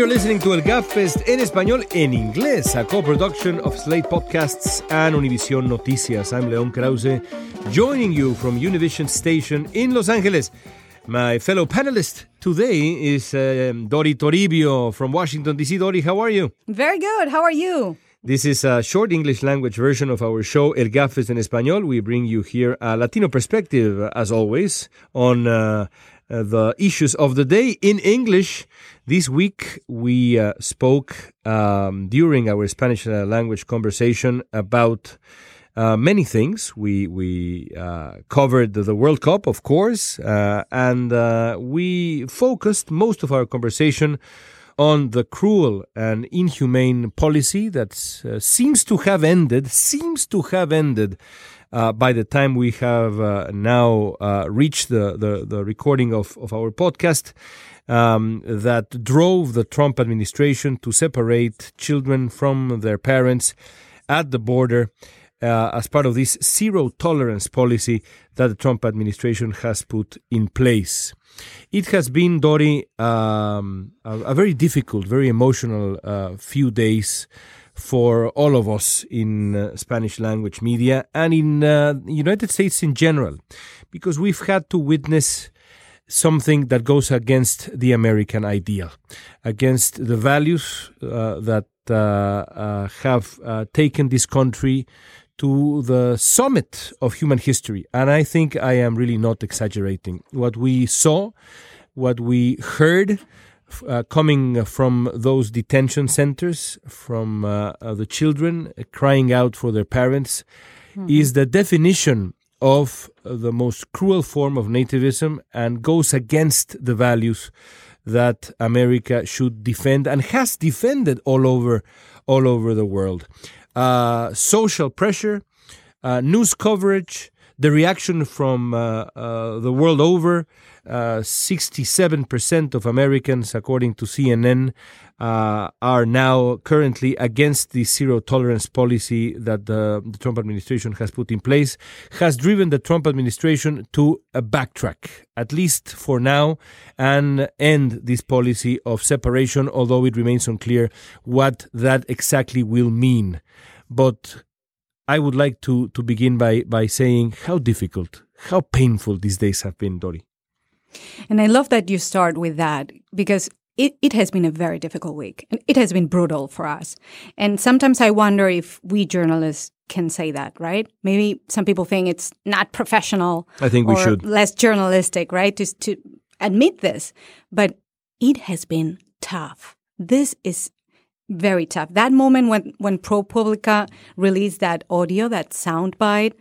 you're listening to El Gabfest en español en inglés, a co-production of Slate Podcasts and Univision Noticias. I'm León Krauze, joining you from Univision Station in Los Angeles. My fellow panelist today is um, Dori Toribio from Washington, D.C. Dori, how are you? Very good. How are you? This is a short English language version of our show El Gabfest en Español. We bring you here a Latino perspective, as always, on uh, uh, the issues of the day in English. This week we uh, spoke um, during our Spanish uh, language conversation about uh, many things. We we uh, covered the World Cup, of course, uh, and we focused most of our conversation on the cruel and inhumane policy that seems to have ended. Seems to have ended uh, by the time we have uh, now uh, reached the, the, the, recording of, of our podcast um, that drove the Trump administration to separate children from their parents at the border uh, as part of this zero tolerance policy that the Trump administration has put in place. It has been, Dori, um, a, a, very difficult, very emotional uh, few days for all of us in uh, Spanish language media and in uh, United States in general, because we've had to witness something that goes against the American ideal, against the values uh, that uh, uh, have uh, taken this country to the summit of human history. And I think I am really not exaggerating. What we saw, what we heard, uh, coming from those detention centers, from uh, uh, the children crying out for their parents, mm-hmm. is the definition of the most cruel form of nativism and goes against the values that America should defend and has defended all over all over the world. Uh, social pressure, uh, news coverage, the reaction from uh, the world over, 67% uh, of Americans, according to CNN, uh, are now currently against the zero tolerance policy that the, the, Trump administration has put in place, has driven the Trump administration to a backtrack, at least for now, and end this policy of separation, although it remains unclear what that exactly will mean. But I would like to, to begin by, by saying how difficult, how painful these days have been, Dori. And I love that you start with that because it, it has been a very difficult week. And it has been brutal for us. And sometimes I wonder if we journalists can say that, right? Maybe some people think it's not professional. I think we should. Less journalistic, right? To, to admit this. But it has been tough. This is very tough. That moment when, when ProPublica released that audio, that soundbite,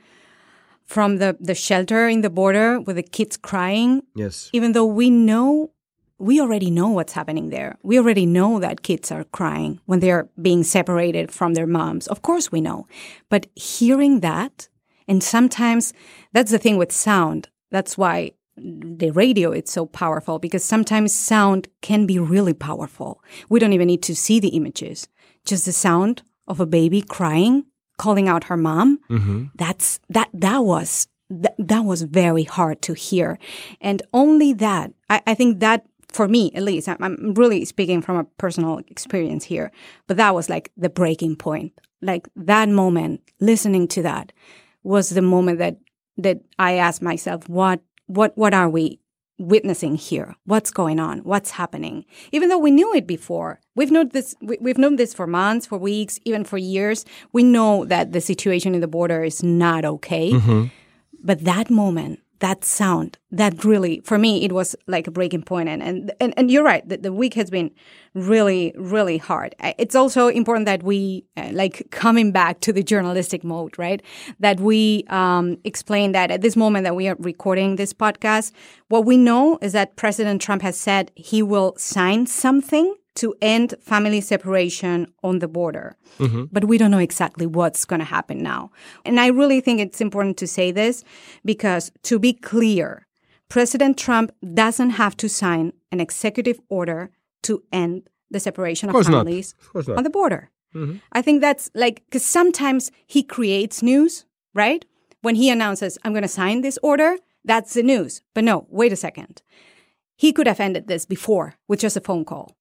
from the, the shelter in the border with the kids crying. Yes. Even though we know, we already know what's happening there. We already know that kids are crying when they're being separated from their moms. Of course we know. But hearing that, and sometimes that's the thing with sound. That's why the radio is so powerful because sometimes sound can be really powerful. We don't even need to see the images. Just the sound of a baby crying calling out her mom. Mm-hmm. That's that that was that, that was very hard to hear, and only that I, I think that for me at least I'm really speaking from a personal experience here, but that was like the breaking point. Like that moment, listening to that was the moment that that I asked myself, what what what are we witnessing here? What's going on? What's happening? Even though we knew it before, we've known this. We, have known this for months, for weeks, even for years. We know that the situation in the border is not okay. Mm-hmm. But that moment, that sound that really for me it was like a breaking point. And and and, and you're right the, the week has been really really hard. It's also important that we uh, like coming back to the journalistic mode right? That we um, explain that at this moment that we are recording this podcast what we know is that president trump has said he will sign something to end family separation on the border. Mm-hmm. But we don't know exactly what's going to happen now. And I really think it's important to say this because to be clear, President Trump doesn't have to sign an executive order to end the separation of, of families of on the border. Mm-hmm. I think that's like, because sometimes he creates news, right? When he announces, I'm going to sign this order, that's the news. But no, wait a second. He could have ended this before with just a phone call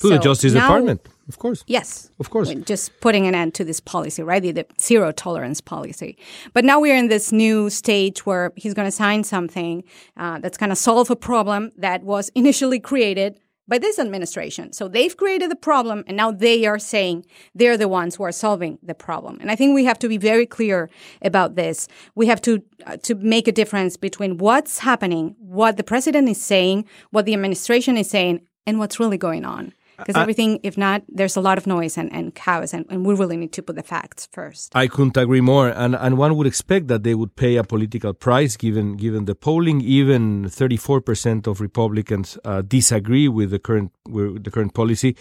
To So the Justice now- Department, of course. Yes. Of course. Just putting an end to this policy, right? The, the zero tolerance policy. But now we're in this new stage where he's going to sign something uh, that's going to solve a problem that was initially created by this administration. So they've created the problem and now they are saying they're the ones who are solving the problem. And I think we have to be very clear about this. We have to uh, to make a difference between what's happening, what the president is saying, what the administration is saying, and what's really going on. Because everything, if not, there's a lot of noise and, and chaos, and, and we really need to put the facts first. I couldn't agree more, and and one would expect that they would pay a political price, given given the polling. Even 34 percent of Republicans uh, disagree with the current with the current policy.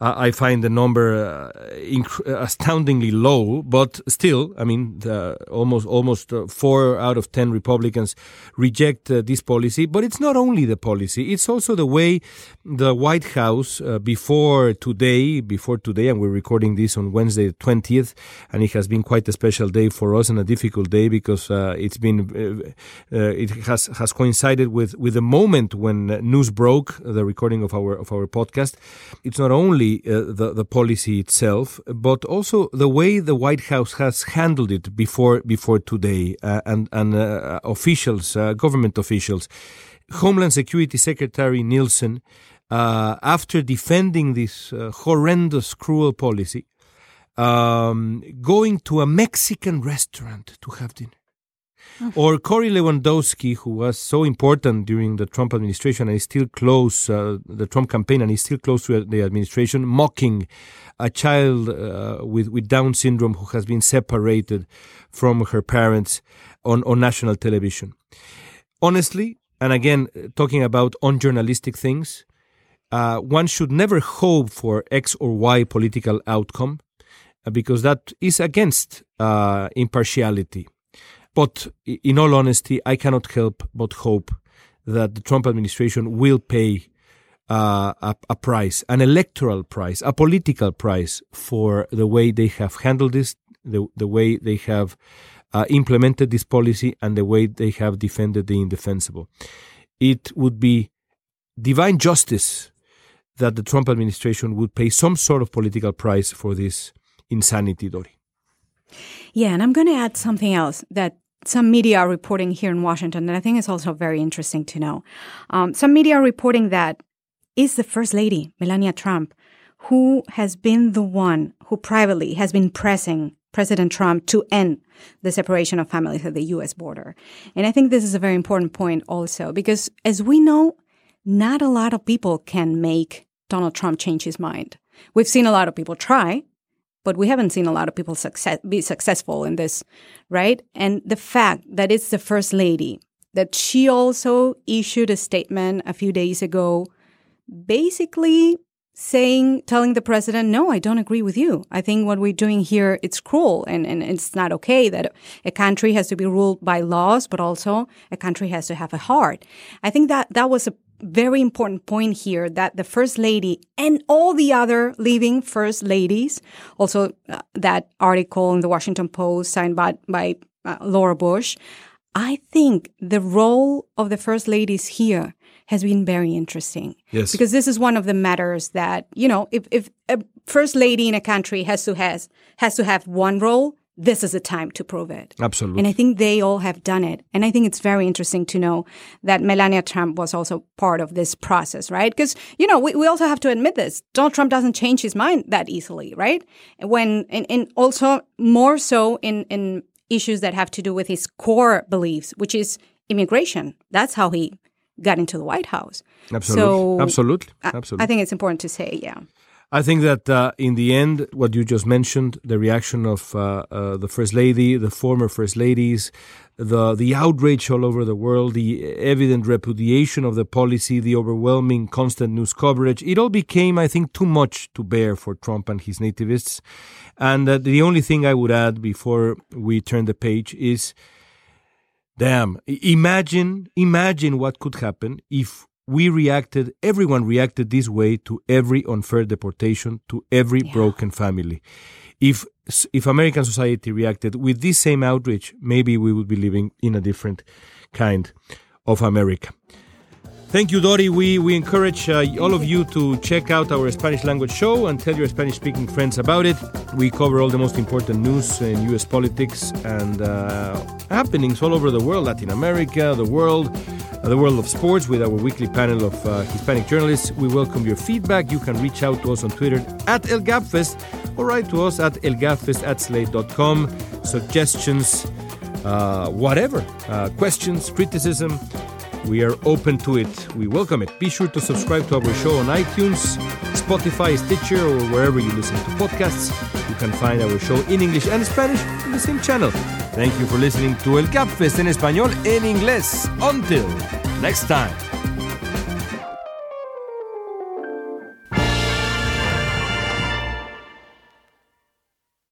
Uh, I find the number uh, inc- astoundingly low, but still, I mean, the, almost almost uh, four out of ten Republicans reject uh, this policy. But it's not only the policy; it's also the way the White House, uh, before today, before today, and we're recording this on Wednesday, the 20th, and it has been quite a special day for us and a difficult day because uh, it's been uh, uh, it has has coincided with with the moment when news broke, the recording of our of our podcast. It's not only uh, the the policy itself, but also the way the White House has handled it before before today, uh, and and officials, government officials. Homeland Security Secretary Nielsen, uh, after defending this uh, horrendous, cruel policy, um, going to a Mexican restaurant to have dinner. Or Corey Lewandowski, who was so important during the Trump administration and is still close, uh, the Trump campaign, and is still close to the administration, mocking a child uh, with, with Down syndrome who has been separated from her parents on, on national television. Honestly, and again, talking about unjournalistic things, uh, one should never hope for X or Y political outcome uh, because that is against uh, impartiality. But in all honesty, I cannot help but hope that the Trump administration will pay uh, a, a price, an electoral price, a political price for the way they have handled this, the, the way they have uh, implemented this policy, and the way they have defended the indefensible. It would be divine justice that the Trump administration would pay some sort of political price for this insanity, Dori. Yeah, and I'm going to add something else that some media are reporting here in Washington that I think is also very interesting to know. Um, some media are reporting that is the First Lady, Melania Trump, who has been the one who privately has been pressing President Trump to end the separation of families at the US border. And I think this is a very important point also because as we know, not a lot of people can make Donald Trump change his mind. We've seen a lot of people try, but we haven't seen a lot of people success, be successful in this, right? And the fact that it's the first lady, that she also issued a statement a few days ago, basically saying, telling the president, no, I don't agree with you. I think what we're doing here, it's cruel and, and it's not okay that a country has to be ruled by laws, but also a country has to have a heart. I think that that was a very important point here that the first lady and all the other living first ladies, also uh, that article in the Washington Post signed by, by uh, Laura Bush, I think the role of the first ladies here has been very interesting. Yes. Because this is one of the matters that, you know, if, if a first lady in a country has to has has to have one role, this is the time to prove it. Absolutely. And I think they all have done it. And I think it's very interesting to know that Melania Trump was also part of this process, right? Because, you know, we, we also have to admit this. Donald Trump doesn't change his mind that easily, right? When, and, and also more so in, in issues that have to do with his core beliefs, which is immigration. That's how he got into the White House. Absolutely. So Absolutely. I- Absolutely. I think it's important to say, yeah. I think that uh, in the end, what you just mentioned, the reaction of uh, uh, the first lady, the former first ladies, the the outrage all over the world, the evident repudiation of the policy, the overwhelming constant news coverage, it all became, I think, too much to bear for Trump and his nativists. And uh, the only thing I would add before we turn the page is, damn, imagine, imagine what could happen if we reacted, everyone reacted this way to every unfair deportation, to every broken family. If if American society reacted with this same outrage, maybe we would be living in a different kind of America. Thank you, Dori. We, we encourage uh, all of you to check out our Spanish language show and tell your Spanish speaking friends about it. We cover all the most important news in US politics and uh, happenings all over the world Latin America, the world, the world of sports with our weekly panel of uh, Hispanic journalists. We welcome your feedback. You can reach out to us on Twitter at El Gabfest or write to us at elgabfest at slate.com. Suggestions, uh, whatever, uh, questions, criticism. We are open to it. We welcome it. Be sure to subscribe to our show on iTunes, Spotify, Stitcher, or wherever you listen to podcasts. You can find our show in English and Spanish in the same channel. Thank you for listening to El Gabfest en español en inglés. Until next time.